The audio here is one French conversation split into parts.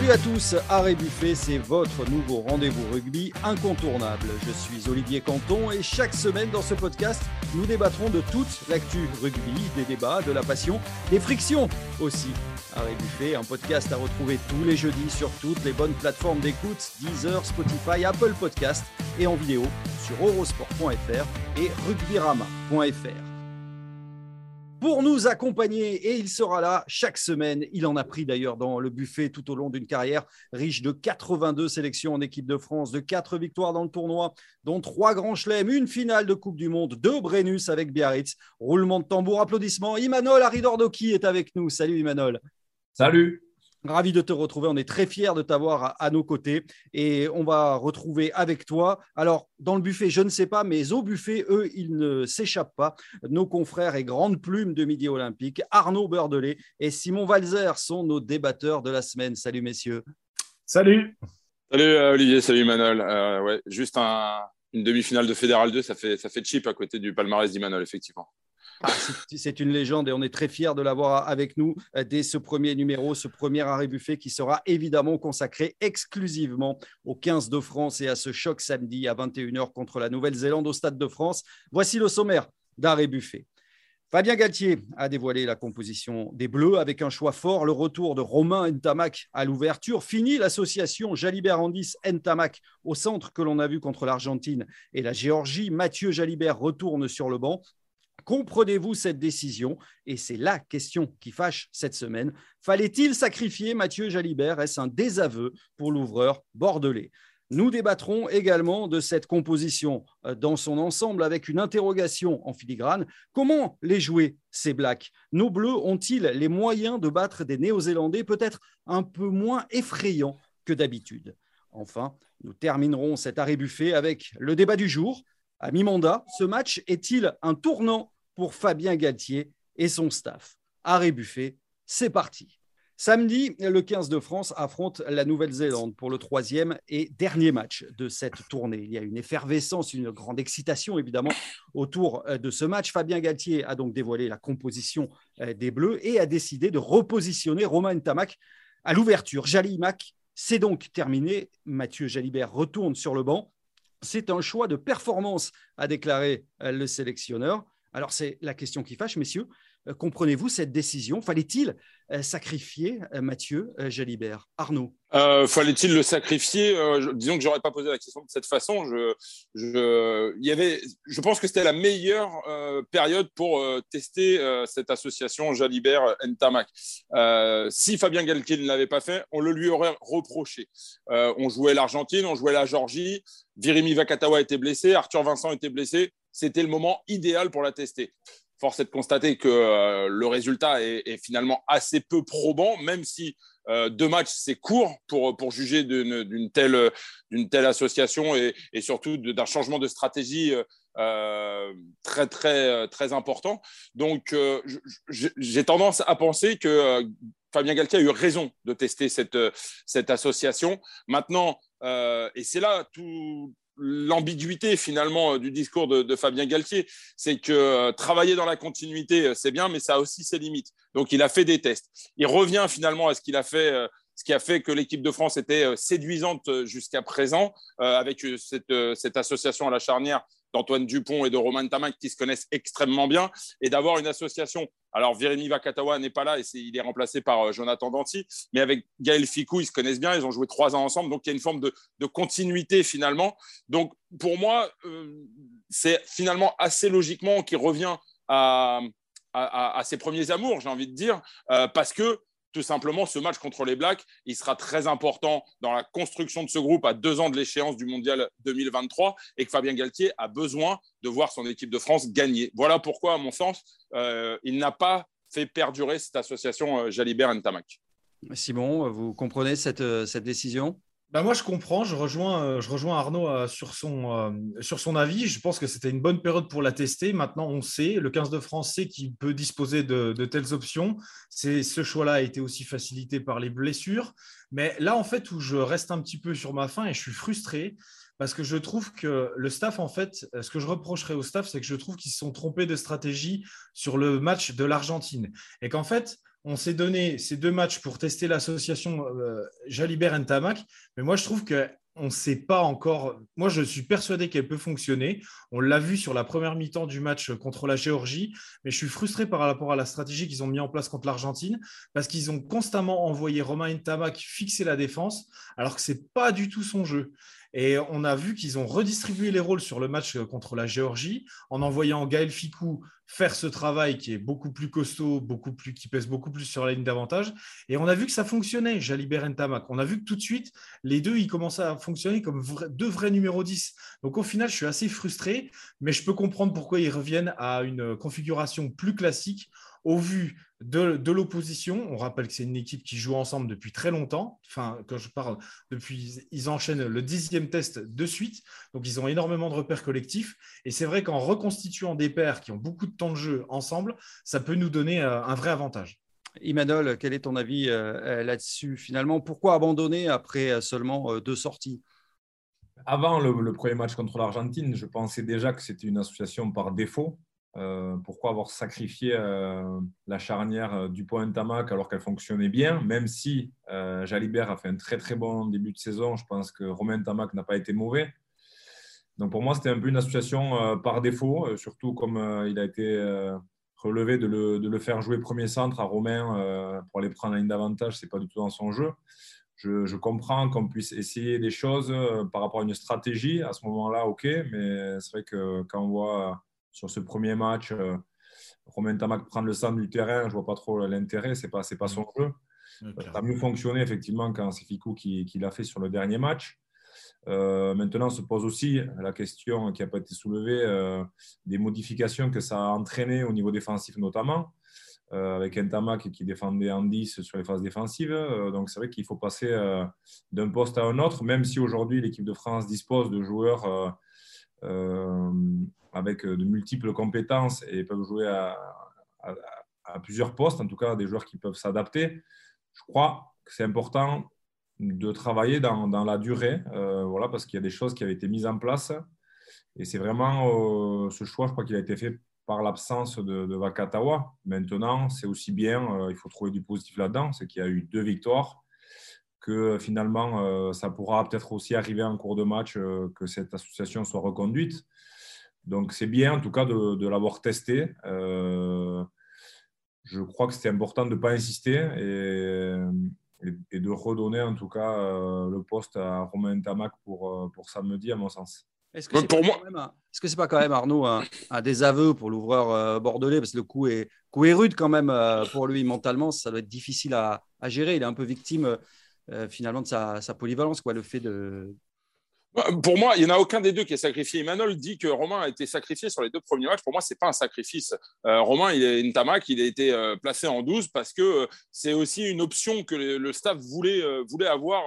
Salut à tous, Arrêt Buffet, c'est votre nouveau rendez-vous rugby incontournable. Je suis Olivier Canton et chaque semaine dans ce podcast, nous débattrons de toute l'actu rugby, des débats, de la passion, des frictions aussi. Arrêt Buffet, un podcast à retrouver tous les jeudis sur toutes les bonnes plateformes d'écoute, Deezer, Spotify, Apple Podcast et en vidéo sur eurosport.fr et rugbyrama.fr pour nous accompagner et il sera là chaque semaine. Il en a pris d'ailleurs dans le buffet tout au long d'une carrière riche de 82 sélections en équipe de France, de 4 victoires dans le tournoi, dont 3 grands chelems, une finale de Coupe du Monde, 2 Brennus avec Biarritz. Roulement de tambour, applaudissements. Imanol Aridordoki est avec nous. Salut Imanol. Salut. Ravi de te retrouver. On est très fiers de t'avoir à, nos côtés et on va retrouver avec toi. Alors, dans le buffet, je ne sais pas, mais au buffet, eux, ils ne s'échappent pas. Nos confrères et grandes plumes de Midi Olympique, Arnaud Beurdelet et Simon Valzer sont nos débatteurs de la semaine. Salut, messieurs. Salut. Salut, euh, Olivier. Salut, Manol. Euh, ouais, juste une demi-finale de Fédéral 2, ça fait, ça fait cheap à côté du palmarès d'Imanol, effectivement. Ah, c'est une légende et on est très fiers de l'avoir avec nous euh, dès ce premier numéro, ce premier arrêt buffet qui sera évidemment consacré exclusivement aux 15 de France et à ce choc samedi à 21h contre la Nouvelle-Zélande au Stade de France. Voici le sommaire d'arrêt buffet. Fabien Galtier a dévoilé la composition des Bleus avec un choix fort, le retour de Romain Ntamak à l'ouverture. Fini l'association Jalibert-Andis-Ntamak au centre que l'on a vu contre l'Argentine et la Géorgie. Mathieu Jalibert retourne sur le banc. Comprenez-vous cette décision? Et c'est la question qui fâche cette semaine. Fallait-il sacrifier Mathieu Jalibert? Est-ce un désaveu pour l'ouvreur bordelais? Nous débattrons également de cette composition euh, dans son ensemble avec une interrogation en filigrane. Comment les jouer, ces Blacks? Nos Bleus ont-ils les moyens de battre des Néo-Zélandais peut-être un peu moins effrayants que d'habitude? Enfin, nous terminerons cet arrêt buffet avec le débat du jour. À mi-mandat, ce match est-il un tournant pour Fabien Galtier et son staff? Arrêt Buffet, c'est parti. Samedi, le 15 de France affronte la Nouvelle-Zélande pour le troisième et dernier match de cette tournée. Il y a une effervescence, une grande excitation évidemment autour euh, de ce match. Fabien Galtier a donc dévoilé la composition euh, des Bleus et a décidé de repositionner Romain Tamac à l'ouverture. Jali Mac, c'est donc terminé. Mathieu Jalibert retourne sur le banc. C'est un choix de performance, a déclaré euh, le sélectionneur. Alors c'est la question qui fâche, messieurs. Euh, comprenez-vous cette décision? Fallait-il euh, sacrifier euh, Mathieu Jalibert? Arnaud? Fallait-il le sacrifier? Disons que j'aurais pas posé la question de cette façon. Je, y avait, je pense que c'était la meilleure période pour tester cette association Jalibert-Ntamak. si Fabien Galtier ne l'avait pas fait, on le lui aurait reproché. on jouait l'Argentine, on jouait la Georgie, Virimi Vakatawa était blessé, Arthur Vincent était blessé c'était le moment idéal pour la tester. Force est de constater que euh, le résultat est, finalement assez peu probant, même si euh, deux matchs, c'est court pour, pour juger d'une telle, telle association et, surtout d'un changement de stratégie euh, très, très, très important. Donc, j'ai tendance à penser que Fabien Galtier a eu raison de tester cette, cette association. Maintenant, et c'est là tout, l'ambiguïté finalement euh, du discours de, Fabien Galtier, c'est que euh, travailler dans la continuité, euh, c'est bien, mais ça a aussi ses limites. Donc il a fait des tests. Il revient finalement à ce qu'il a fait ce qui a fait que l'équipe de France était séduisante jusqu'à présent, avec cette, cette, association à la charnière d'Antoine Dupont et de Romain Tamac qui se connaissent extrêmement bien, et d'avoir une association. Alors, Virimi Vakatawa n'est pas là et il est remplacé par Jonathan Danti, mais avec Gaël Ficou, ils se connaissent bien, ils ont joué trois ans ensemble, donc il y a une forme de, continuité finalement. Donc, pour moi, c'est finalement assez logiquement qu'il revient à, ses premiers amours, j'ai envie de dire, parce que tout simplement, ce match contre les Blacks, il sera très important dans la construction de ce groupe à deux ans de l'échéance du Mondial 2023 et que Fabien Galtier a besoin de voir son équipe de France gagner. Voilà pourquoi, à mon sens, euh, il n'a pas fait perdurer cette association euh, Jalibert-Ntamak. Simon, vous comprenez cette, euh, cette décision? Bah, moi, je comprends. Je rejoins, euh, je rejoins Arnaud euh, sur son, euh, sur son avis. Je pense que c'était une bonne période pour la tester. Maintenant, on sait, le 15 de France sait qu'il peut disposer de, de telles options. Ce choix-là a été aussi facilité par les blessures. Mais là, en fait, où je reste un petit peu sur ma faim et je suis frustré, parce que je trouve que le staff, en fait, ce que je reprocherais au staff, c'est que je trouve qu'ils se sont trompés de stratégie sur le match de l'Argentine. Et qu'en fait, on s'est donné ces deux matchs pour tester l'association euh, Jalibert-Ntamak, mais moi je trouve que on ne sait pas encore. Moi, je suis persuadé qu'elle peut fonctionner. On l'a vu sur la première mi-temps du match contre la Géorgie, mais je suis frustré par rapport à la stratégie qu'ils ont mis en place contre l'Argentine parce qu'ils ont constamment envoyé Romain Ntamak fixer la défense, alors que ce n'est pas du tout son jeu. Et on a vu qu'ils ont redistribué les rôles sur le match contre la Géorgie en envoyant Gaël Ficou faire ce travail qui est beaucoup plus costaud, beaucoup plus, qui pèse beaucoup plus sur la ligne d'avantage. Et on a vu que ça fonctionnait, Jalibert et Tamak. On a vu que tout de suite, les deux, ils commençaient à fonctionner comme deux vrais numéros 10. Donc au final, je suis assez frustré, mais je peux comprendre pourquoi ils reviennent à une configuration plus classique au vu de, l'opposition, on rappelle que c'est une équipe qui joue ensemble depuis très longtemps. Enfin, quand je parle depuis, ils enchaînent le dixième test de suite. Donc, ils ont énormément de repères collectifs. Et c'est vrai qu'en reconstituant des paires qui ont beaucoup de temps de jeu ensemble, ça peut nous donner euh, un vrai avantage. Imanol, quel est ton avis euh, là-dessus finalement? Pourquoi abandonner après euh, seulement deux sorties? Avant le, premier match contre l'Argentine, je pensais déjà que c'était une association par défaut. Euh, pourquoi avoir sacrifié euh, la charnière euh, du point Tamac alors qu'elle fonctionnait bien, même si Jalibert a fait un très très bon début de saison, je pense que Romain Tamac n'a pas été mauvais. Donc pour moi, c'était un peu une association par défaut, surtout comme il a été relevé de le, faire jouer premier centre à Romain pour aller prendre la ligne d'avantage, ce n'est pas du tout dans son jeu. Je, je comprends qu'on puisse essayer des choses par rapport à une stratégie. À ce moment-là, ok, mais c'est vrai que quand on voit sur ce premier match, euh, Romain Tamac prendre le centre du terrain, je ne vois pas trop l'intérêt, ce n'est pas, pas son jeu. ça a mieux fonctionné effectivement quand c'est Ficou qui, qui l'a fait sur le dernier match. Euh, maintenant se pose aussi la question qui n'a pas été soulevée euh, des modifications que ça a entraîné au niveau défensif notamment, avec un Tamac qui défendait en 10 sur les phases défensives. donc c'est vrai qu'il faut passer d'un poste à un autre, même si aujourd'hui l'équipe de France dispose de joueurs avec euh, de multiples compétences et peuvent jouer à, plusieurs postes, en tout cas des joueurs qui peuvent s'adapter. Je crois que c'est important de travailler dans, la durée, euh, voilà, parce qu'il y a des choses qui avaient été mises en place. Et c'est vraiment euh, ce choix, je crois qu'il a été fait par l'absence de, de, Vakatawa. Maintenant, c'est aussi bien, il faut trouver du positif là-dedans, c'est qu'il y a eu deux victoires, que finalement, ça pourra peut-être aussi arriver en cours de match que cette association soit reconduite. Donc c'est bien en tout cas de, l'avoir testé. Euh, je crois que c'était important de ne pas insister et, et, de redonner en tout cas euh, le poste à Romain Tamac pour, euh, pour samedi, à mon sens. Est-ce que c'est pas, -ce pas, quand même, Arnaud, un, un désaveu pour l'ouvreur bordelais? Parce que le coup est, coup est rude quand même pour lui mentalement. Ça doit être difficile à, à gérer. Il est un peu victime finalement de sa, polyvalence, quoi, le fait de, bah, pour moi, il n'y en a aucun des deux qui est sacrifié. Emmanuel dit que Romain a été sacrifié sur les deux premiers matchs. Pour moi, ce n'est pas un sacrifice. Euh, Romain, il est une tamac, il a été euh, placé en 12 parce que euh, c'est aussi une option que le, staff voulait, voulait, avoir,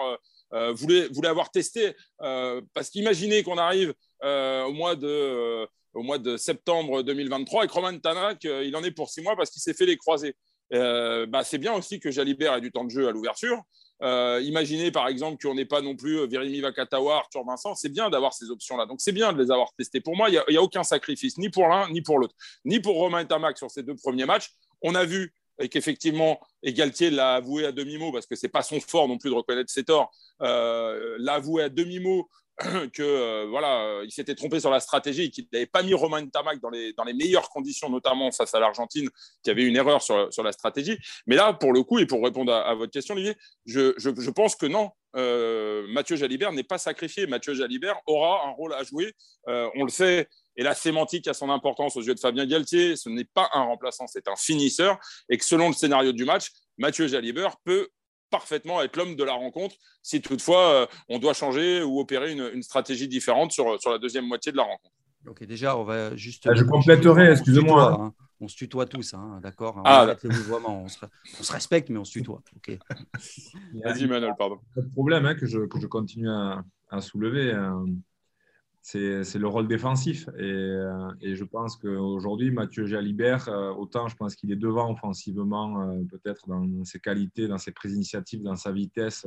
voulait, voulait avoir testé. parce qu'imaginez qu'on arrive au mois de au mois de septembre 2023 et que Romain Tamac, il en est pour six mois parce qu'il s'est fait les croisés. bah, c'est bien aussi que Jalibert ait du temps de jeu à l'ouverture. Euh, imaginez par exemple qu'on n'ait pas non plus euh, Virimi Vakatawa, Arthur Vincent. C'est bien d'avoir ces options-là. Donc c'est bien de les avoir testées. Pour moi, il n'y a, aucun sacrifice, ni pour l'un, ni pour l'autre. Ni pour Romain Tamac sur ces deux premiers matchs. On a vu qu'effectivement, et Galtier l'a avoué à demi-mot, parce que ce n'est pas son fort non plus de reconnaître ses torts, euh, l'a avoué à demi-mot que euh, voilà, il s'était trompé sur la stratégie, qu'il n'avait pas mis Romain Tamac dans les, dans les meilleures conditions, notamment face à l'Argentine, qui avait une erreur sur, sur, la stratégie. Mais là, pour le coup, et pour répondre à, votre question, Olivier, je, je, pense que non, euh, Mathieu Jalibert n'est pas sacrifié. Mathieu Jalibert aura un rôle à jouer. Euh, on le sait. Et la sémantique a son importance aux yeux de Fabien Galtier. Ce n'est pas un remplaçant, c'est un finisseur. Et que selon le scénario du match, Mathieu Jalibert peut parfaitement être l'homme de la rencontre si toutefois euh, on doit changer ou opérer une, stratégie différente sur, sur la deuxième moitié de la rencontre. Ok, déjà, on va juste. Ah, je compléterai, excusez-moi. Hein. On se tutoie tous, hein, d'accord ah, on, se, on, se, respecte, mais on se tutoie. Ok. Vas-y, Manuel, pardon. Pas de problème hein, que, je, que, je, continue à, à soulever c'est le rôle défensif. Et, euh, et je pense qu'aujourd'hui, Mathieu Jalibert, euh, autant je pense qu'il est devant offensivement, euh, peut-être dans ses qualités, dans ses prises d'initiative, dans sa vitesse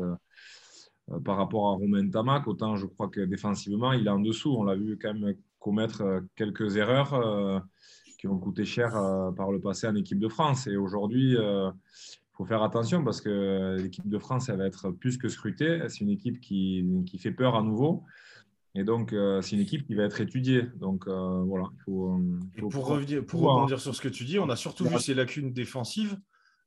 par rapport à Romain Tamac, autant je crois que défensivement, il est en dessous. On l'a vu quand même commettre quelques erreurs qui ont coûté cher par le passé en équipe de France. Et aujourd'hui, il faut faire attention parce que l'équipe de France, elle va être plus que scrutée. C'est une équipe qui, qui, fait peur à nouveau. Et donc, c'est une équipe qui va être étudiée. Donc, voilà. Il faut, pour, revenir, pour rebondir sur ce que tu dis, on a surtout vu ces lacunes défensives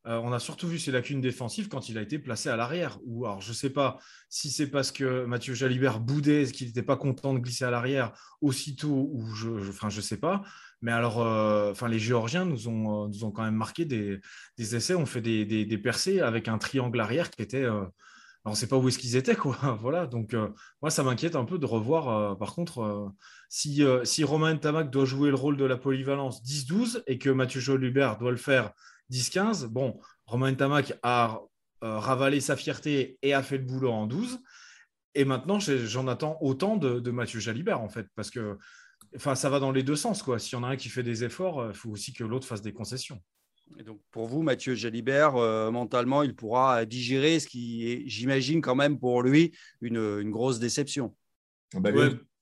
euh, on a surtout vu ses lacunes défensives quand il a été placé à l'arrière. Ou alors, je ne sais pas si c'est parce que Mathieu Jalibert boudait, qu'il n'était pas content de glisser à l'arrière aussitôt, ou je, ne enfin, je sais pas. Mais alors, euh, enfin, les Géorgiens nous ont, euh, nous ont quand même marqué des, essais, ont fait des, percées avec un triangle arrière qui était. On ne sait pas où est-ce qu'ils étaient, quoi. voilà. Donc, moi, ça m'inquiète un peu de revoir. par contre, si, si Romain Tamac doit jouer le rôle de la polyvalence 10-12 et que Mathieu Jalibert doit le faire 10-15. Bon, Romain Tamac a euh, ravalé sa fierté et a fait le boulot en 12. Et maintenant, j'en attends autant de, Mathieu Jalibert, en fait, parce que ça va dans les deux sens. Quoi. S'il y en a un qui fait des efforts, il faut aussi que l'autre fasse des concessions. Et donc pour vous, Mathieu Jalibert, euh, mentalement, il pourra digérer ce qui est, j'imagine, quand même pour lui, une, grosse déception. Ah bah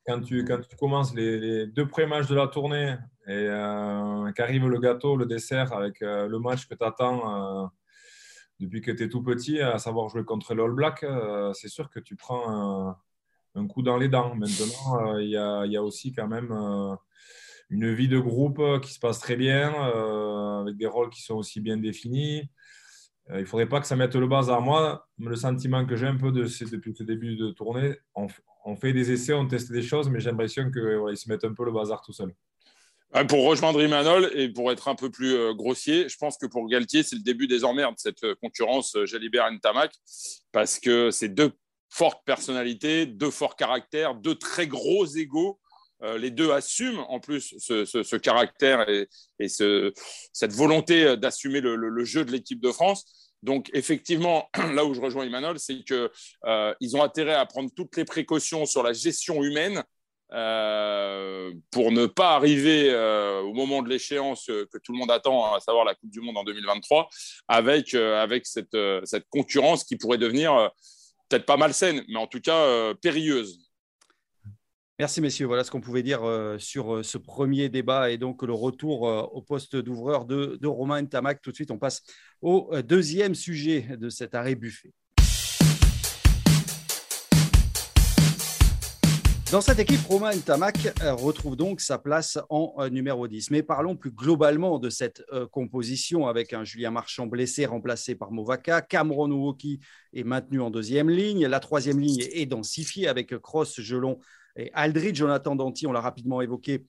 quand, tu, quand tu commences les, deux premiers matchs de la tournée et euh, qu'arrive le gâteau, le dessert avec euh, le match que tu attends euh, depuis que tu es tout petit, à savoir jouer contre l'All Black, c'est sûr que tu prends un, coup dans les dents. Maintenant, il y, a, aussi quand même une vie de groupe qui se passe très bien, avec des rôles qui sont aussi bien définis. il ne faudrait pas que ça mette le bazar. Moi, le sentiment que j'ai un peu de, depuis ce début de tournée, on, fait des essais, on teste des choses, mais j'ai l'impression qu'ils se mettent un peu le bazar tout seul. Pour rejoindre Imanol et pour être un peu plus euh, grossier, je pense que pour Galtier, c'est le début des emmerdes, cette euh, concurrence euh, Jalibert et Tamac, parce que c'est deux fortes personnalités, deux forts caractères, deux très gros égaux. Les deux assument en plus ce, caractère et, cette volonté d'assumer le, jeu de l'équipe de France. Donc effectivement, là où je rejoins Imanol, c'est qu'ils ont intérêt à prendre toutes les précautions sur la gestion humaine euh, pour ne pas arriver euh, au moment de l'échéance que tout le monde attend, à savoir la Coupe du Monde en 2023, avec, euh, avec cette, cette, concurrence qui pourrait devenir peut-être pas malsaine, mais en tout cas périlleuse. Merci messieurs. Voilà ce qu'on pouvait dire sur ce premier débat et donc le retour au poste d'ouvreur de, de Romain Tamac. Tout de suite, on passe au deuxième sujet de cet arrêt buffet. Dans cette équipe, Romain euh, retrouve donc sa place en euh, numéro 10. Mais parlons plus globalement de cette euh, composition avec un Julien Marchand blessé remplacé par Movaka. Cameron Uwoki est maintenu en deuxième ligne. La troisième ligne est densifiée avec Cross, Gelon et Aldridge. Jonathan Danty, on l'a rapidement évoqué,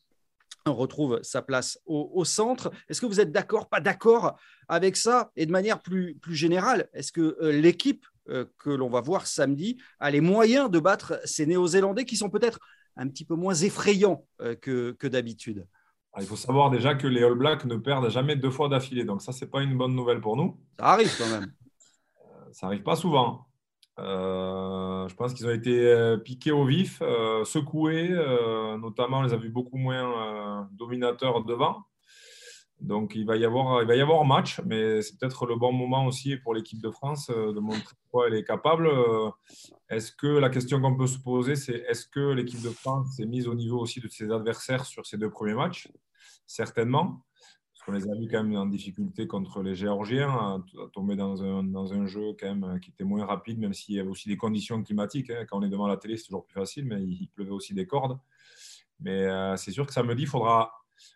retrouve sa place au, centre. Est-ce que vous êtes d'accord, pas d'accord avec ça? Et de manière plus, plus générale, est-ce que l'équipe euh, que l'on va voir samedi a les moyens de battre ces Néo-Zélandais qui sont peut-être un petit peu moins effrayants euh, que, que d'habitude? Ah, il faut savoir déjà que les All Blacks ne perdent jamais deux fois d'affilée. Donc ça, ce n'est pas une bonne nouvelle pour nous. Ça arrive quand même. Euh, ça n'arrive pas souvent. Je pense qu'ils ont été piqués au vif, secoués. notamment, on les a vus beaucoup moins dominateurs devant. Donc il va y avoir, il va y avoir match, mais c'est peut-être le bon moment aussi pour l'équipe de France euh, de montrer quoi elle est capable. Euh, est-ce que la question qu'on peut se poser, c'est est-ce que l'équipe de France s'est mise au niveau aussi de ses adversaires sur ces deux premiers matchs? Certainement, qu'on les a vus quand même en difficulté contre les Géorgiens, à, tomber dans un, dans un, jeu quand même qui était moins rapide, même s'il y avait aussi des conditions climatiques. Hein. Quand on est devant la télé, c'est toujours plus facile, mais il, pleuvait aussi des cordes. Mais euh, c'est sûr que samedi, il faudra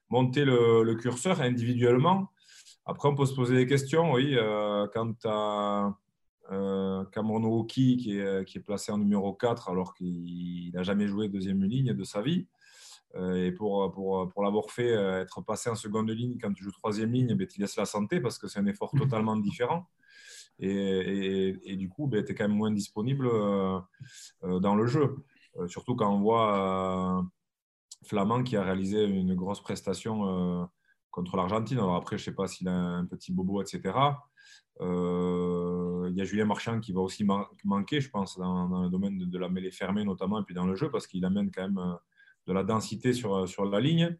monter le, curseur individuellement. Après, on peut se poser des questions, oui, euh, quant à euh, Cameron qui est, qui est placé en numéro 4 alors qu'il n'a jamais joué deuxième ligne de sa vie. Euh, et pour, pour, pour l'avoir fait, euh, être passé en seconde ligne quand tu joues troisième ligne, ben, tu laisses la santé parce que c'est un effort totalement différent. Et, et, du coup, ben, tu es quand même moins disponible dans le jeu. surtout quand on voit Flamand qui a réalisé une grosse prestation euh, contre l'Argentine. Alors après, je ne sais pas s'il a un petit bobo, etc. Euh, il y a Julien Marchand qui va aussi manquer, je pense, dans, le domaine de, la mêlée fermée notamment, et puis dans le jeu, parce qu'il amène quand même euh, de la densité sur, sur la ligne.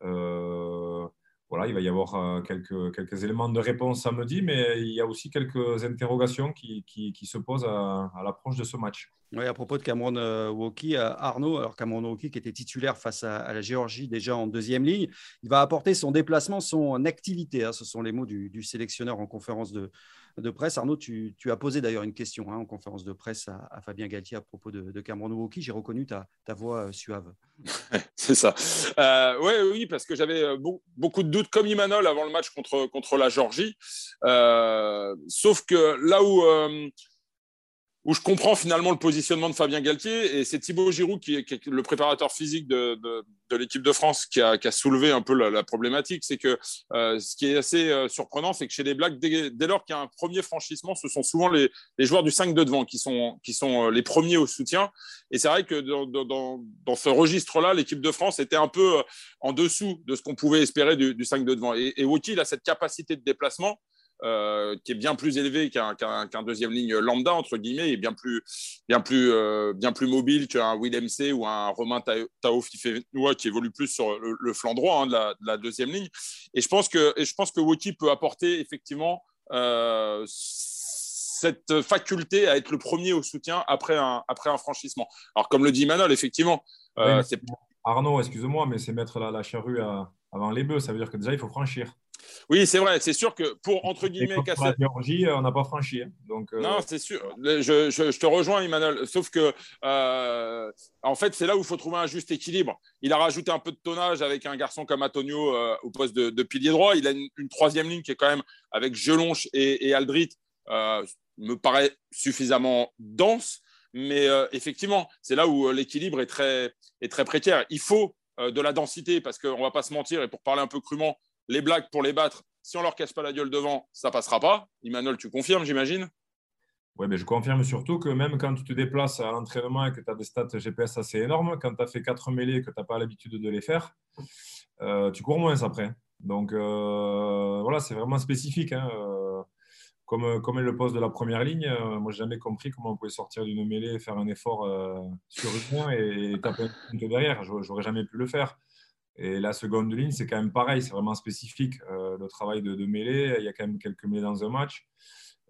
voilà, il va y avoir quelques, quelques éléments de réponse samedi, mais il y a aussi quelques interrogations qui, qui, se posent à, l'approche de ce match. Oui, à propos de Cameron euh, euh, Arnaud, alors Cameron Woki qui était titulaire face à, la Géorgie déjà en deuxième ligne, il va apporter son déplacement, son activité. Hein, ce sont les mots du, sélectionneur en conférence de, presse. Arnaud, tu, as posé d'ailleurs une question hein, en conférence de presse à, Fabien Galtier à propos de, Cameron Woki. J'ai reconnu ta, voix euh, suave. C'est ça. ouais, oui, parce que j'avais beaucoup de doutes comme Imanol avant le match contre, contre la Géorgie. sauf que là où où je comprends finalement le positionnement de Fabien Galtier. Et c'est Thibaut Giroud, qui est, le préparateur physique de, l'équipe de France, qui a, soulevé un peu la, problématique. C'est que euh, ce qui est assez euh, surprenant, c'est que chez les Blacks, dès, lors qu'il y a un premier franchissement, ce sont souvent les, joueurs du 5 de devant qui sont, euh, les premiers au soutien. Et c'est vrai que dans, ce registre-là, l'équipe de France était un peu en dessous de ce qu'on pouvait espérer du, du 5 de devant. Et, et il a cette capacité de déplacement euh, qui est bien plus élevé qu'un deuxième ligne lambda, entre guillemets, et bien plus, bien plus, euh, bien plus mobile qu'un Willem C ou un Romain Tao Fifenoua qui évolue plus sur le, flanc droit hein, de, la, deuxième ligne. Et je pense que, et je pense que Woki peut apporter effectivement euh, cette faculté à être le premier au soutien après un, après un franchissement. Alors, comme le dit Manol, effectivement, Arnaud, excuse-moi, mais c'est mettre la, la charrue avant les bœufs. Ça veut dire que déjà, il faut franchir. Oui, c'est vrai. C'est sûr que pour, entre guillemets, casser. La Géorgie, euh, on n'a pas franchi. Hein. Donc, euh, Non, c'est sûr. Je, je, te rejoins, Emmanuel. Sauf que, euh, en fait, c'est là où il faut trouver un juste équilibre. Il a rajouté un peu de tonnage avec un garçon comme Antonio au poste de, pilier droit. Il a une, troisième ligne qui est quand même avec Gelonche et, et Aldrit, me paraît suffisamment dense. Mais effectivement, c'est là où l'équilibre est très, est très précaire. Il faut de la densité parce qu'on ne va pas se mentir. Et pour parler un peu crûment, les blagues pour les battre, si on leur casse pas la gueule devant, ça passera pas. Emmanuel, tu confirmes, j'imagine? Oui, mais je confirme surtout que même quand tu te déplaces à l'entraînement et que tu as des stats GPS assez énormes, quand tu as fait quatre mêlées et que tu n'as pas l'habitude de les faire, euh, tu cours moins après. Donc euh, voilà, c'est vraiment spécifique. Hein, euh, comme, comme est le poste de la première ligne, moi, je n'ai jamais compris comment on pouvait sortir d'une mêlée faire un effort sur le point et, et taper un derrière. J'aurais jamais pu le faire. Et la seconde ligne, c'est quand même pareil, c'est vraiment spécifique. Euh, le travail de, mêlée, il y a quand même quelques mêlées dans un match.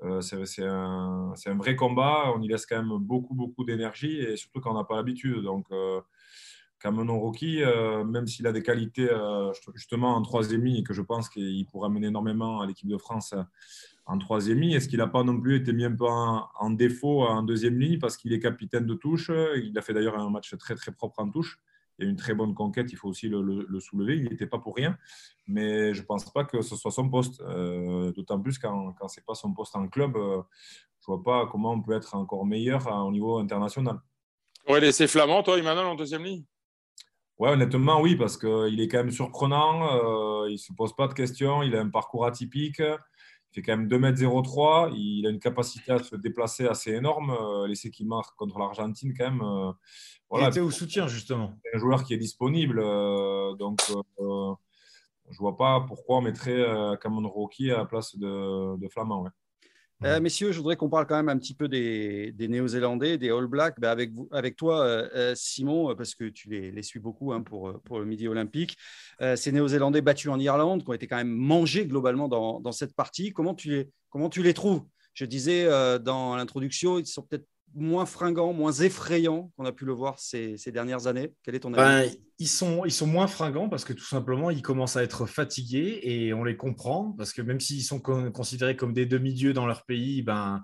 Euh, c'est un, vrai combat, on y laisse quand même beaucoup, beaucoup d'énergie et surtout quand on n'a pas l'habitude. Donc, euh, Cameron Rocky, euh, même s'il a des qualités justement en troisième ligne et que je pense qu'il pourra mener énormément à l'équipe de France en troisième ligne, est-ce qu'il n'a pas non plus été mis un peu en, en défaut en deuxième ligne parce qu'il est capitaine de touche? Il a fait d'ailleurs un match très, très propre en touche il y a une très bonne conquête, il faut aussi le, soulever. Il n'était pas pour rien, mais je ne pense pas que ce soit son poste. Euh, d'autant plus quand, quand ce n'est pas son poste en club, euh, je ne vois pas comment on peut être encore meilleur au niveau international. Tu aurais laissé Flamand, toi, Emmanuel, en deuxième ligne? Ouais, honnêtement, oui, parce qu'il est quand même surprenant. Euh, il ne se pose pas de questions. Il a un parcours atypique. Il fait quand même 2m03. Il a une capacité à se déplacer assez énorme. L'essai qu'il marque contre l'Argentine, quand même, voilà, il était au soutien, justement. Un joueur qui est disponible. Euh, donc, euh, je ne vois pas pourquoi on mettrait euh, Cameron Rocky à la place de, de Flamand. Messieurs, je voudrais qu'on parle quand même un petit peu des, des Néo-Zélandais, des All Blacks. Ben, avec, vous, avec toi, Simon, parce que tu les, les suis beaucoup hein, pour, pour le Midi Olympique. ces Néo-Zélandais battus en Irlande, qui ont été quand même mangés globalement dans, dans cette partie. Comment tu les, comment tu les trouves? Je disais dans l'introduction, ils sont peut-être moins fringants, moins effrayants qu'on a pu le voir ces, dernières années Quel est ton avis ben, ils, sont, ils sont moins fringants parce que tout simplement, ils commencent à être fatigués et on les comprend parce que même s'ils sont considérés comme des demi-dieux dans leur pays, ben,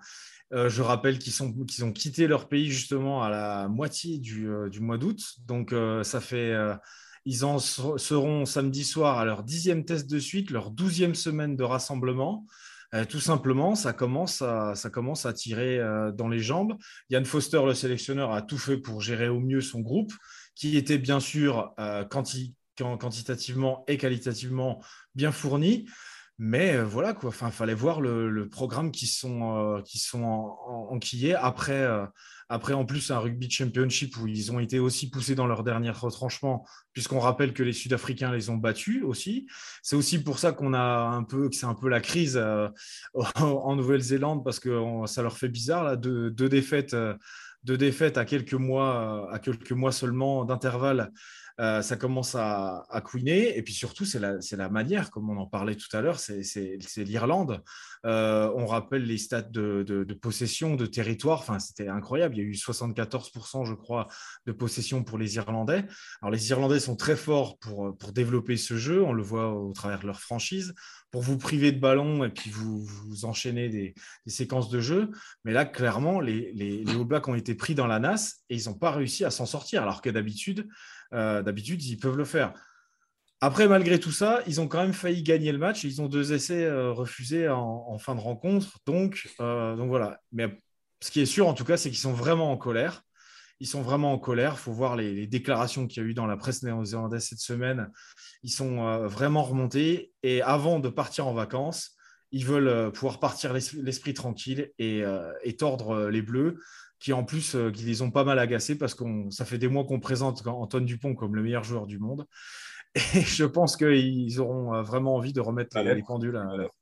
euh, je rappelle qu'ils qu'ils ont quitté leur pays justement à la moitié du, euh, mois d'août. Donc, euh, ça fait. ils en seront samedi soir à leur dixième test de suite, leur douzième semaine de rassemblement. Euh, tout simplement, ça commence à, tirer euh, dans les jambes. Yann Foster, le sélectionneur, a tout fait pour gérer au mieux son groupe, qui était bien sûr euh, quantitativement et qualitativement bien fourni. Mais voilà, quoi. Enfin, fallait voir le, programme qui sont, qui sont enquillés après, après, en plus, un rugby championship où ils ont été aussi poussés dans leur dernier retranchement, puisqu'on rappelle que les Sud-Africains les ont battus aussi. C'est aussi pour ça qu'on a un peu, que c'est un peu la crise euh, en Nouvelle-Zélande, parce que ça leur fait bizarre, là, deux, défaites. Euh, deux défaites à quelques mois, à quelques mois seulement d'intervalle Euh, ça commence à, à couiner. Et puis surtout, c'est la, manière, comme on en parlait tout à l'heure, c'est l'Irlande. Euh, on rappelle les stats de, possession, de territoire. Enfin, c'était incroyable. Il y a eu 74%, je crois, de possession pour les Irlandais. Alors, les Irlandais sont très forts pour, développer ce jeu. On le voit au travers de leur franchise pour vous priver de ballon et puis vous, enchaînez des, séquences de jeu. Mais là, clairement, les, les, les ont été pris dans la nasse et ils n'ont pas réussi à s'en sortir. Alors que d'habitude, euh, d'habitude, ils peuvent le faire. Après, malgré tout ça, ils ont quand même failli gagner le match. Ils ont deux essais euh, refusés en, fin de rencontre. Donc, euh, donc voilà. Mais ce qui est sûr, en tout cas, c'est qu'ils sont vraiment en colère. Ils sont vraiment en colère. Il faut voir les, déclarations qu'il y a eu dans la presse néo-zélandaise cette semaine. Ils sont vraiment remontés. Et avant de partir en vacances, ils veulent pouvoir partir l'esprit tranquille et, et, tordre les Bleus qui en plus euh, qui les ont pas mal agacés parce que ça fait des mois qu'on présente Antoine Dupont comme le meilleur joueur du monde. Et je pense qu'ils auront euh, vraiment envie de remettre les, pendules à l'heure.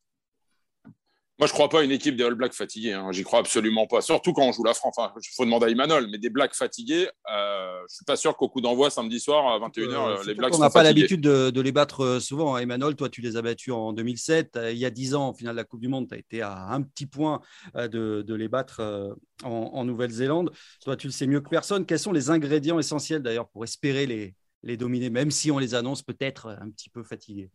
Moi, je ne crois pas à une équipe des All Blacks fatigués. Hein. J'y crois absolument pas. Surtout quand on joue la France. Enfin, il faut demander à Imanol, mais des Blacks fatigués, euh, je ne suis pas sûr qu'au coup d'envoi samedi soir à 21h, les Blacks On n'a pas l'habitude de, les battre souvent. Imanol, toi, tu les as battus en 2007. Il y a 10 ans, en finale de la Coupe du Monde, tu as été à un petit point de, de les battre en, Nouvelle-Zélande. Toi, tu le sais mieux que personne. Quels sont les ingrédients essentiels d'ailleurs pour espérer les, les dominer, même si on les annonce peut-être un petit peu fatigués?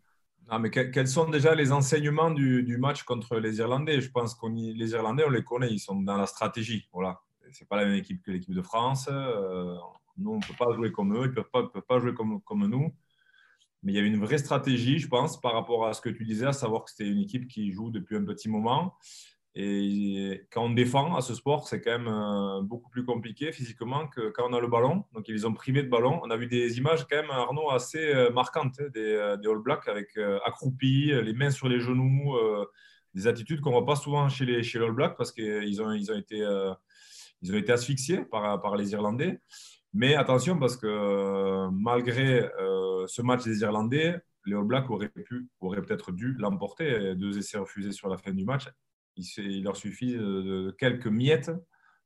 Ah, mais quels sont déjà les enseignements du, match contre les Irlandais? Je pense que les Irlandais, on les connaît, ils sont dans la stratégie. Voilà. Ce n'est pas la même équipe que l'équipe de France. Euh, nous, on ne peut pas jouer comme eux, ils ne peuvent pas, jouer comme, comme nous. Mais il y a une vraie stratégie, je pense, par rapport à ce que tu disais, à savoir que c'était une équipe qui joue depuis un petit moment. Et quand on défend à ce sport, c'est quand même euh, beaucoup plus compliqué physiquement que quand on a le ballon. Donc, ils ont privé de ballon. On a vu des images quand même, Arnaud, assez euh, marquantes hein, euh, des, All Blacks avec accroupis, les mains sur les genoux, des attitudes qu'on ne voit pas souvent chez les, All Blacks parce qu'ils ont, été, asphyxiés par, par les Irlandais. Mais attention parce que malgré ce match des Irlandais, les All Blacks auraient auraient peut-être dû l'emporter. Deux essais refusés sur la fin du match il, leur suffit de, quelques miettes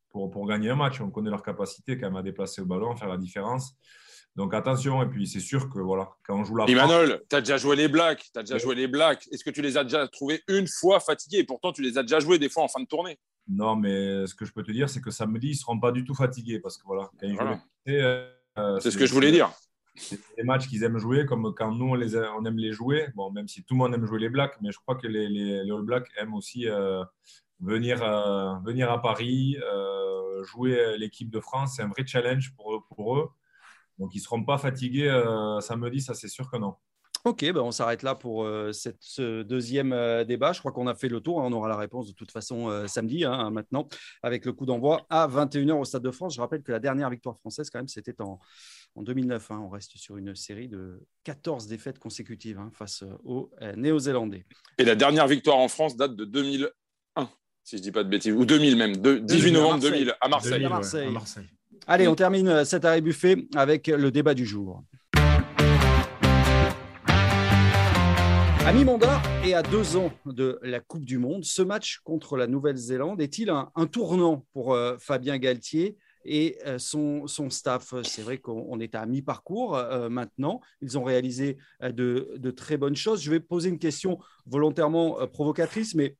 pour, pour, gagner un match. On connaît leur capacité quand même à déplacer le ballon, faire la différence. Donc attention, et puis c'est sûr que voilà, quand on joue la Emmanuel, tu as déjà joué les Blacks, tu as déjà joué les Blacks. Est-ce que tu les as déjà trouvés une fois fatigués? Et pourtant tu les as déjà joués des fois en fin de tournée Non, mais ce que je peux te dire, c'est que samedi, ils ne seront pas du tout fatigués parce que voilà, euh, c'est ce que je voulais dire c'est des matchs qu'ils aiment jouer, comme quand nous, on, aime les jouer. Bon, même si tout le monde aime jouer les Blacks, mais je crois que les, All Blacks aiment aussi euh, venir, euh, venir à Paris, euh, jouer l'équipe de France. C'est un vrai challenge pour, eux. Donc, ils ne seront pas fatigués samedi, ça c'est sûr que non. Ok, ben on s'arrête là pour ce deuxième débat. Je crois qu'on a fait le tour. Hein. On aura la réponse de toute façon samedi, hein, maintenant, avec le coup d'envoi à 21h au Stade de France. Je rappelle que la dernière victoire française, quand même, c'était en, en 2009. Hein, on reste sur une série de 14 défaites consécutives hein, face aux euh, Néo-Zélandais. Et la dernière victoire en France date de 2001, si je ne dis pas de bêtises, ou 2000 même, 18 novembre 2000 à Marseille. Marseille. Allez, on termine euh, cet arrêt buffet avec le débat du jour. À mi-mandat et à deux ans de la Coupe du Monde, ce match contre la Nouvelle-Zélande est-il un, tournant pour euh, Fabien Galtier? Et euh, son, son staff. C'est vrai qu'on est à mi-parcours euh, maintenant. Ils ont réalisé euh, de, de, très bonnes choses. Je vais poser une question volontairement provocatrice, mais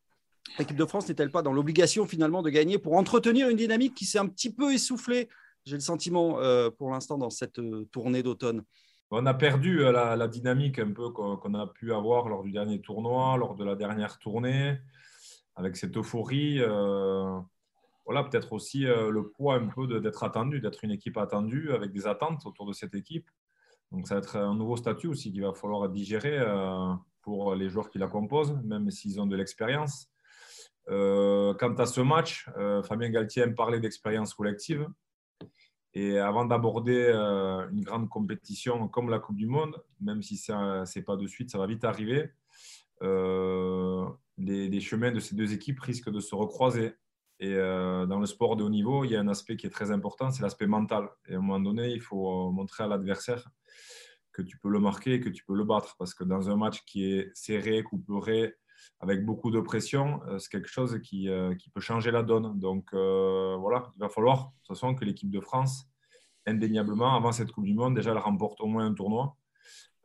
l'équipe de France n'est-elle pas dans l'obligation finalement de gagner pour entretenir une dynamique qui s'est un petit peu essoufflée J'ai le sentiment pour l'instant dans cette tournée d'automne? On a perdu la dynamique un peu qu'on a pu avoir lors du dernier tournoi, lors de la dernière tournée, avec cette euphorie voilà, peut-être aussi euh, le poids un peu d'être attendu, d'être une équipe attendue avec des attentes autour de cette équipe. Donc ça va être un nouveau statut aussi qu'il va falloir digérer euh, pour les joueurs qui la composent, même s'ils ont de l'expérience. Euh, quant à ce match, Fabien Galtier aime parler d'expérience collective. Et avant d'aborder une grande compétition comme la Coupe du Monde, même si ce n'est pas de suite, ça va vite arriver, les, chemins de ces deux équipes risquent de se recroiser. Et euh, dans le sport de haut niveau, il y a un aspect qui est très important, c'est l'aspect mental. Et à un moment donné, il faut euh, montrer à l'adversaire que tu peux le marquer que tu peux le battre. Parce que dans un match qui est serré, couperé, avec beaucoup de pression, euh, c'est quelque chose qui, qui, peut changer la donne. Donc voilà, il va falloir de toute façon que l'équipe de France indéniablement, avant cette Coupe du Monde, déjà, elle remporte au moins un tournoi.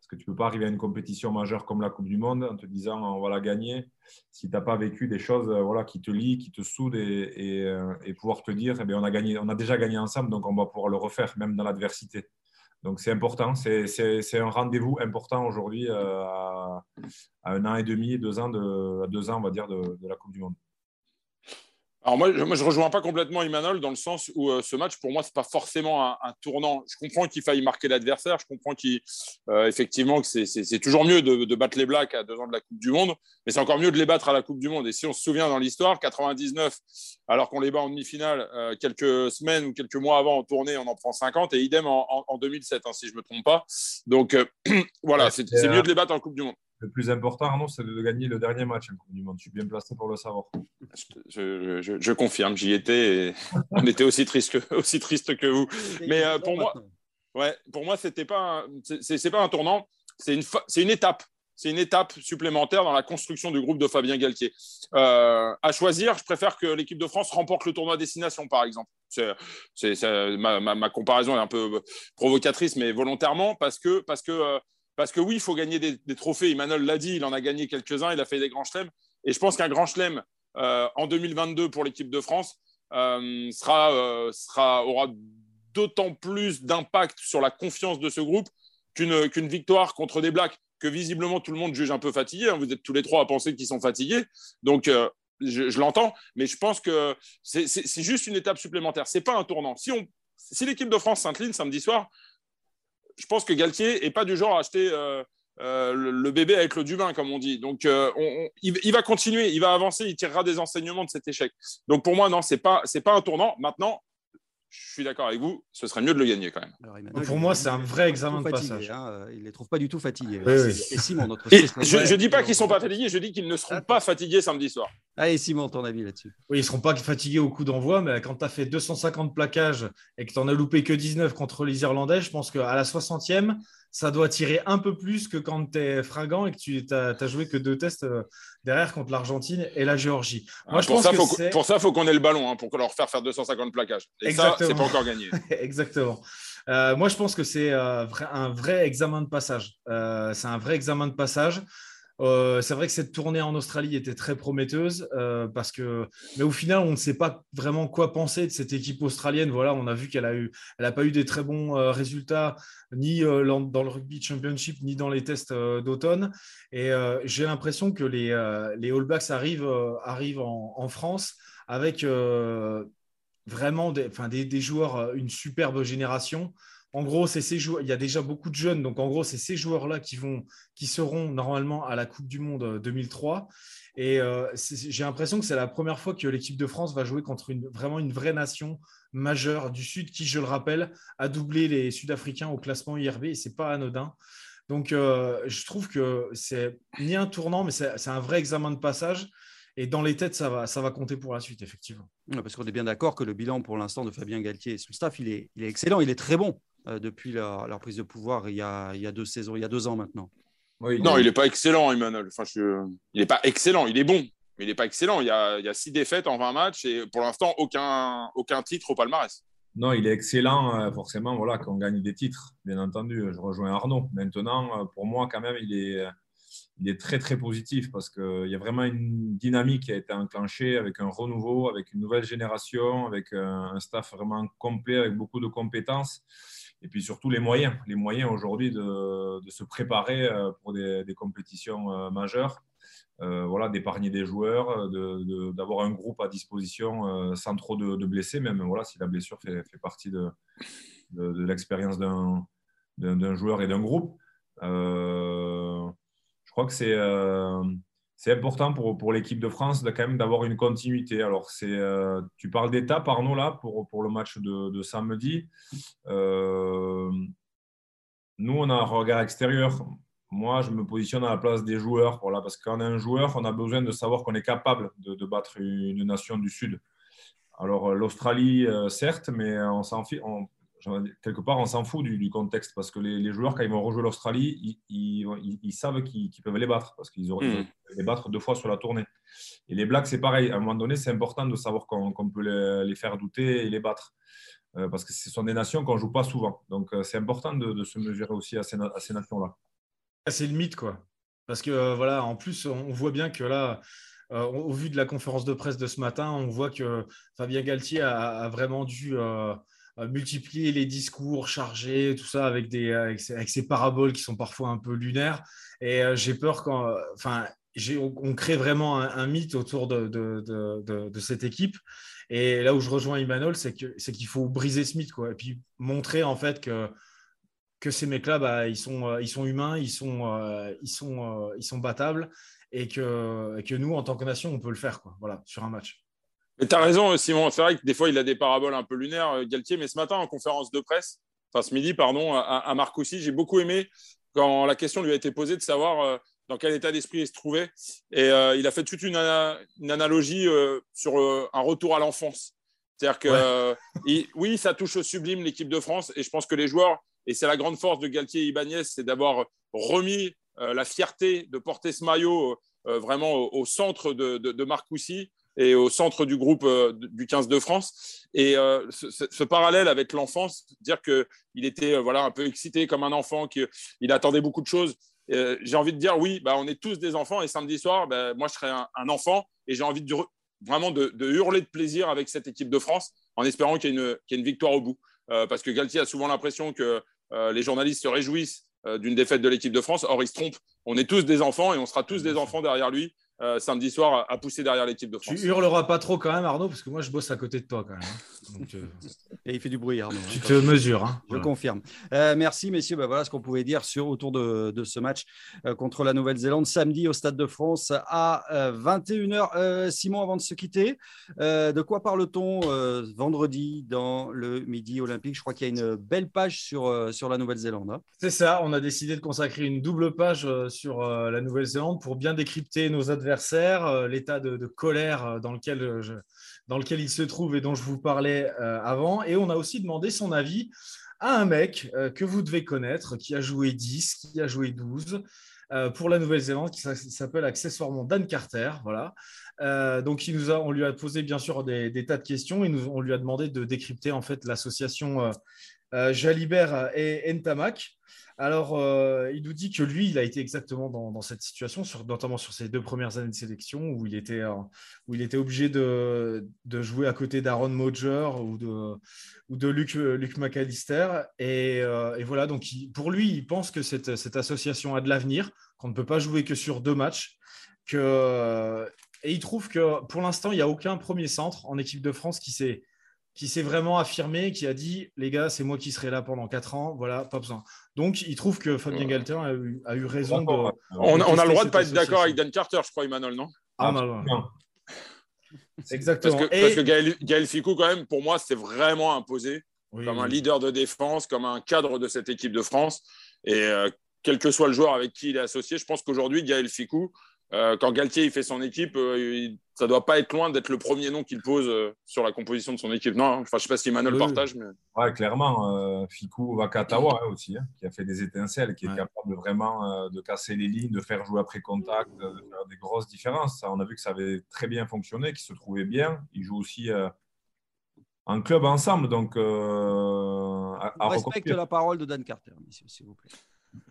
Parce que tu ne peux pas arriver à une compétition majeure comme la Coupe du Monde en te disant on va la gagner si tu n'as pas vécu des choses voilà, qui te lient, qui te soudent et, et, pouvoir te dire eh bien, on, a gagné, on a déjà gagné ensemble, donc on va pouvoir le refaire, même dans l'adversité. Donc c'est important, c'est un rendez-vous important aujourd'hui euh, à, un an et demi, deux ans, de, deux ans, on va dire, de la Coupe du Monde. Alors moi, je ne rejoins pas complètement Emmanuel dans le sens où euh, ce match, pour moi, ce n'est pas forcément un, tournant. Je comprends qu'il faille marquer l'adversaire, je comprends qu'effectivement euh, que c'est toujours mieux de, battre les Blacks à deux ans de la Coupe du Monde, mais c'est encore mieux de les battre à la Coupe du Monde. Et si on se souvient dans l'histoire, 99, alors qu'on les bat en demi-finale, euh, quelques semaines ou quelques mois avant en tournée, on en prend 50, et idem en, 2007, hein, si je ne me trompe pas. Donc voilà, c'est mieux de les battre en Coupe du Monde le plus important, Arnaud, c'est de gagner le dernier match en Coupe du Monde. Je suis bien placé pour le savoir. Je, confirme, j'y étais. Et on était aussi triste que, aussi triste que vous. Mais euh, pour moi, ouais, pour moi, c'était pas, c'est pas un tournant, c'est une, c'est une étape. C'est une étape supplémentaire dans la construction du groupe de Fabien Galtier. Euh, à choisir, je préfère que l'équipe de France remporte le tournoi destination, par exemple. C'est, ma, ma, comparaison est un peu provocatrice, mais volontairement, parce que, parce que euh, parce que oui, il faut gagner des, trophées. Emmanuel l'a dit, il en a gagné quelques-uns, il a fait des grands chelems. Et je pense qu'un grand chelem euh, en 2022 pour l'équipe de France euh, euh, sera, aura d'autant plus d'impact sur la confiance de ce groupe qu'une victoire contre des Blacks que visiblement tout le monde juge un peu fatigués. Hein. Vous êtes tous les trois à penser qu'ils sont fatigués. Donc, je, l'entends, mais je pense que c'est juste une étape supplémentaire. Ce n'est pas un tournant. Si l'équipe de France s'incline samedi soir, je pense que Galtier n'est pas du genre à acheter euh, euh, le, bébé avec le du bain, comme on dit. Donc, euh, il, va continuer, il va avancer, il tirera des enseignements de cet échec. Donc, pour moi, non, ce n'est pas, pas un tournant. Maintenant, je suis d'accord avec vous, ce serait mieux de le gagner quand même. pour moi, c'est un vrai examen de passage. Hein, il ne les trouve pas du tout fatigués. Et Simon, notre je ne dis pas qu'ils ne sont pas fatigués, je dis qu'ils ne seront pas fatigués samedi soir. Allez, Simon, ton avis là-dessus Oui, ils ne seront pas fatigués au coup d'envoi, mais quand tu as fait 250 plaquages et que tu n'en as loupé que 19 contre les Irlandais, je pense qu'à la 60e, ça doit tirer un peu plus que quand tu es fringant et que tu n'as joué que deux tests euh, derrière contre l'Argentine et la Géorgie. Moi, je pour, pense ça, que pour ça, il faut qu'on ait le ballon hein, pour leur faire faire 250 plaquages. Et Exactement. ça, c'est pas encore gagné. Exactement. Euh, moi, je pense que c'est euh, un vrai examen de passage. c'est un vrai examen de passage. Euh, c'est vrai que cette tournée en Australie était très prometteuse euh, parce que, mais au final, on ne sait pas vraiment quoi penser de cette équipe australienne. Voilà, on a vu qu'elle a eu, elle a pas eu des très bons euh, résultats ni dans le rugby championship ni dans les tests d'automne. Et j'ai l'impression que les, les All Blacks arrivent, arrivent en, France avec vraiment enfin, des, joueurs, une superbe génération en gros, c'est ces joueurs. Il y a déjà beaucoup de jeunes, donc en gros, c'est ces joueurs-là qui vont, qui seront normalement à la Coupe du Monde 2003. Euh, Et euh, j'ai l'impression que c'est la première fois que l'équipe de France va jouer contre une, vraiment une vraie nation majeure du Sud, qui, je le rappelle, a doublé les Sud-Africains au classement IRB. Et c'est pas anodin. Donc, euh, je trouve que c'est ni un tournant, mais c'est un vrai examen de passage. Et dans les têtes, ça va, compter pour la suite, effectivement. parce qu'on est bien d'accord que le bilan pour l'instant de Fabien Galtier et son staff, il est excellent, il est très bon. Euh, depuis leur, prise de pouvoir il y, a, il y, a, deux saisons, il y a deux ans maintenant. non, il n'est pas excellent, Emmanuel. Enfin, Il n'est pas excellent, il est bon, mais il n'est pas excellent. Il y, a, il y, a, six défaites en 20 matchs et pour l'instant, aucun, aucun titre au palmarès. Non, il est excellent, euh, forcément, voilà, qu'on gagne des titres, bien entendu. Je rejoins Arnaud. Maintenant, euh, pour moi, quand même, il est, il est très, très positif parce qu'il y a vraiment une dynamique qui a été enclenchée avec un renouveau, avec une nouvelle génération, avec un staff vraiment complet, avec beaucoup de compétences. Et puis surtout les moyens, les moyens aujourd'hui de, de, se préparer euh, pour des, compétitions euh, majeures, euh, voilà, d'épargner des joueurs, d'avoir de, un groupe à disposition sans trop de, blessés, même. Voilà, si la blessure fait, fait partie de, l'expérience d'un joueur et d'un groupe. Crois que c'est c'est important pour, pour l'équipe de France de, quand même d'avoir une continuité. Alors, euh, tu parles d'étape, Arnaud, là, pour, pour le match de, de samedi. Euh, nous, on a un regard extérieur. Moi, je me positionne à la place des joueurs, voilà, parce qu'on a un joueur, on a besoin de savoir qu'on est capable de, de, battre une nation du Sud. Alors, l'Australie, euh, certes, mais on s'en on, quelque part, on s'en fout du, contexte parce que les, joueurs, quand ils vont rejouer l'Australie, ils, savent qu'ils peuvent les battre parce qu'ils auraient hmm. les battre deux fois sur la tournée. Et les Blacks, c'est pareil. À un moment donné, c'est important de savoir qu'on peut les, faire douter et les battre. parce que ce sont des nations qu'on ne joue pas souvent. Donc, c'est important de, se mesurer aussi à ces, à ces nations-là. C'est le mythe, quoi. Parce que, voilà, en plus, on voit bien que là, au vu de la conférence de presse de ce matin, on voit que Fabien Galtier a, vraiment dû multiplier les discours chargés, tout ça, avec, des, avec, ces paraboles qui sont parfois un peu lunaires. Et j'ai peur quand. Enfin, on, crée vraiment un, mythe autour de, de, cette équipe. Et là où je rejoins Emmanuel, c'est qu'il faut briser ce mythe, quoi, et puis montrer en fait que, que ces mecs-là, bah, ils, sont, ils sont humains, ils sont, ils sont, ils sont battables, et que, que nous, en tant que nation, on peut le faire, quoi, voilà, sur un match. Mais tu as raison, Simon. C'est vrai que des fois, il a des paraboles un peu lunaires, euh, Galtier. Mais ce matin, en conférence de presse, enfin ce midi, pardon, à, à Marcoussis, j'ai beaucoup aimé quand la question lui a été posée de savoir euh, dans quel état d'esprit il se trouvait. Et euh, il a fait toute une, analogie sur un retour à l'enfance. C'est-à-dire que, oui, ça touche au sublime l'équipe de France. Et je pense que les joueurs, et c'est la grande force de Galtier et Ibanez, c'est d'avoir remis la fierté de porter ce maillot vraiment au, centre de, de, de Marcoussis et au centre du groupe euh, du 15 de France. Et euh, ce, parallèle avec l'enfance, dire qu'il était euh, voilà, un peu excité comme un enfant, qu'il attendait beaucoup de choses. j'ai envie de dire oui, bah, on est tous des enfants et samedi soir, bah, moi je serai un, enfant et j'ai envie de, vraiment de, hurler de plaisir avec cette équipe de France en espérant qu'il y, ait une victoire au bout. parce que Galtier a souvent l'impression que les journalistes se réjouissent d'une défaite de l'équipe de France. Or, il se trompe. On est tous des enfants et on sera tous des enfants derrière lui. Euh, samedi soir à pousser derrière l'équipe de France. Tu hurleras pas trop quand même, Arnaud, parce que moi je bosse à côté de toi quand même. Hein. Euh, Et il fait du bruit, Arnaud. Tu te mesures. Hein. Je confirme. Euh, merci, messieurs. Ben, voilà ce qu'on pouvait dire sur, autour de, de ce match contre la Nouvelle-Zélande samedi au Stade de France à 21h. Simon, avant de se quitter, de quoi parle-t-on vendredi dans le Midi Olympique? Je crois qu'il y a une belle page sur, sur la Nouvelle-Zélande. Hein. C'est ça. On a décidé de consacrer une double page sur la Nouvelle-Zélande pour bien décrypter nos adversaires euh, l'état de, colère euh, dans lequel, euh, dans lequel il se trouve et dont je vous parlais avant. Et on a aussi demandé son avis à un mec que vous devez connaître, qui a joué 10, qui a joué 12 pour la Nouvelle-Zélande, qui s'appelle accessoirement Dan Carter. Voilà. donc, il nous a, on lui a posé bien sûr des, tas de questions et on lui a demandé de décrypter en fait l'association Jalibert et Ntamak. Alors, euh, il nous dit que lui, il a été exactement dans, cette situation, notamment sur ses deux premières années de sélection, où il était, euh, où il était obligé de, jouer à côté d'Aaron Moger ou de, Luc, Luc McAllister. Et, euh, voilà, donc pour lui, il pense que cette, association a de l'avenir, qu'on ne peut pas jouer que sur deux matchs. Que, et il trouve que pour l'instant, il n'y a aucun premier centre en équipe de France qui s'est qui s'est vraiment affirmé, qui a dit les gars, c'est moi qui serai là pendant 4 ans, voilà, pas besoin. Donc, il trouve que Fabien Galter a eu, a eu raison de. On, a le droit de ne pas être d'accord avec Dan Carter, je crois, Emmanuel, non? Ah, non, non. Exactement. Parce que, parce que Gaël, Ficou, quand même, pour moi, c'est vraiment imposé comme un leader de défense, comme un cadre de cette équipe de France. Et euh, quel que soit le joueur avec qui il est associé, je pense qu'aujourd'hui, Gaël Ficou, euh, quand Galtier il fait son équipe, euh, ça ne doit pas être loin d'être le premier nom qu'il pose euh, sur la composition de son équipe. Non, enfin, je ne sais pas si Emmanuel partage. Mais... Ouais, clairement. Fikou Wakatawa hein, aussi, hein, qui a fait des étincelles, qui est capable vraiment de casser les lignes, de faire jouer après contact, de faire des grosses différences. on a vu que ça avait très bien fonctionné, qu'il se trouvait bien. Il joue aussi en club ensemble. Donc, on respecte la parole de Dan Carter, s'il vous plaît.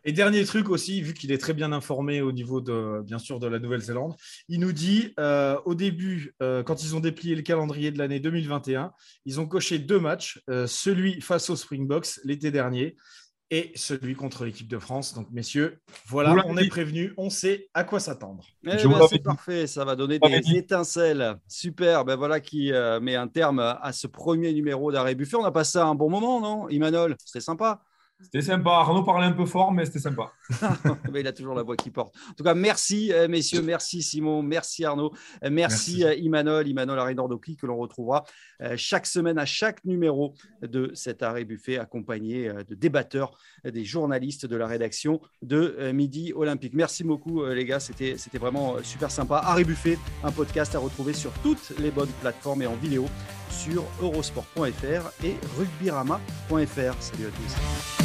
Et dernier truc aussi, vu qu'il est très bien informé au niveau de, bien sûr, de la Nouvelle-Zélande, il nous dit euh, au début, euh, quand ils ont déplié le calendrier de l'année 2021, ils ont coché deux matchs, euh, celui face aux Springboks l'été dernier et celui contre l'équipe de France. Donc, messieurs, voilà, on est prévenu, on sait à quoi s'attendre. Eh ben, c'est parfait, ça va donner des étincelles. Super, ben voilà qui met un terme à ce premier numéro d'Arrêt Buffet. On a passé un bon moment, non, Imanol? C'était sympa. C'était sympa. Arnaud parlait un peu fort, mais c'était sympa. mais il a toujours la voix qui porte. En tout cas, merci, euh, messieurs. Merci, Simon. Merci, Arnaud. Euh, merci, merci. Euh, Imanol, Imanol Aridordoki, que l'on retrouvera chaque semaine à chaque numéro de cet arrêt buffet, accompagné de débatteurs, des journalistes de la rédaction de Midi Olympique. Merci beaucoup, les gars. C'était vraiment super sympa. Arrêt buffet, un podcast à retrouver sur toutes les bonnes plateformes et en vidéo sur eurosport.fr et rugbyrama.fr. Salut à tous.